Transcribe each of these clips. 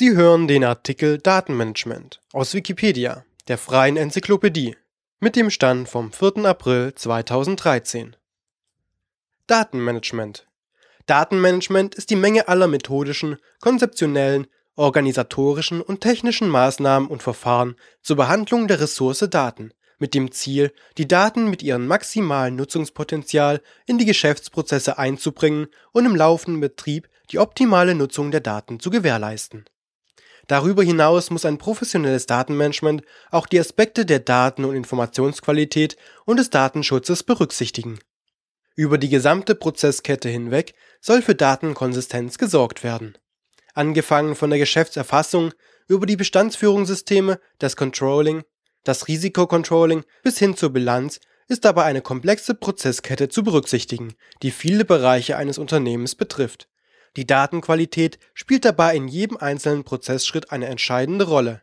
Sie hören den Artikel Datenmanagement aus Wikipedia, der freien Enzyklopädie, mit dem Stand vom 4. April 2013. Datenmanagement. Datenmanagement ist die Menge aller methodischen, konzeptionellen, organisatorischen und technischen Maßnahmen und Verfahren zur Behandlung der Ressource Daten mit dem Ziel, die Daten mit ihrem maximalen Nutzungspotenzial in die Geschäftsprozesse einzubringen und im laufenden Betrieb die optimale Nutzung der Daten zu gewährleisten Darüber hinaus muss ein professionelles Datenmanagement auch die Aspekte der Daten und Informationsqualität und des Datenschutzes berücksichtigen. Über die gesamte Prozesskette hinweg soll für Datenkonsistenz gesorgt werden. Angefangen von der Geschäftserfassung über die Bestandsführungssysteme, das Controlling, das Risikocontrolling bis hin zur Bilanz ist dabei eine komplexe Prozesskette zu berücksichtigen, die viele Bereiche eines Unternehmens betrifft die Datenqualität spielt dabei in jedem einzelnen Prozessschritt eine entscheidende Rolle.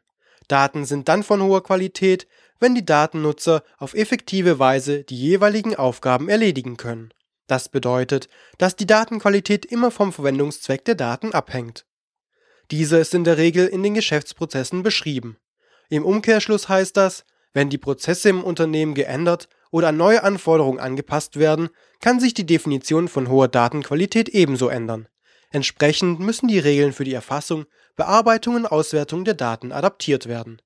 Daten sind dann von hoher Qualität, wenn die Datennutzer auf effektive Weise die jeweiligen Aufgaben erledigen können. Das bedeutet, dass die Datenqualität immer vom Verwendungszweck der Daten abhängt. Dieser ist in der Regel in den Geschäftsprozessen beschrieben. Im Umkehrschluss heißt das, wenn die Prozesse im Unternehmen geändert oder an neue Anforderungen angepasst werden, kann sich die Definition von hoher Datenqualität ebenso ändern. Entsprechend müssen die Regeln für die Erfassung, Bearbeitung und Auswertung der Daten adaptiert werden.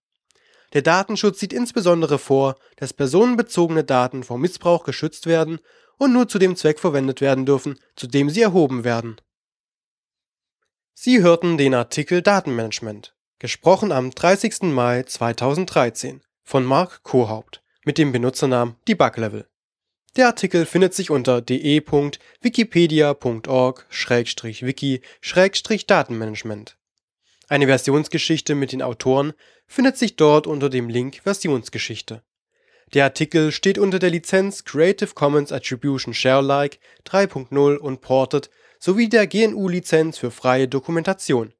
Der Datenschutz sieht insbesondere vor, dass personenbezogene Daten vor Missbrauch geschützt werden und nur zu dem Zweck verwendet werden dürfen, zu dem sie erhoben werden. Sie hörten den Artikel Datenmanagement, gesprochen am 30. Mai 2013 von Mark Kohaupt mit dem Benutzernamen DebugLevel. Der Artikel findet sich unter de.wikipedia.org/wiki/datenmanagement. Eine Versionsgeschichte mit den Autoren findet sich dort unter dem Link Versionsgeschichte. Der Artikel steht unter der Lizenz Creative Commons Attribution Share Alike 3.0 Unported sowie der GNU-Lizenz für freie Dokumentation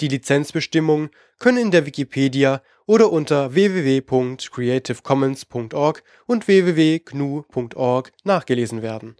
die Lizenzbestimmungen können in der Wikipedia oder unter www.creativecommons.org und www.gnu.org nachgelesen werden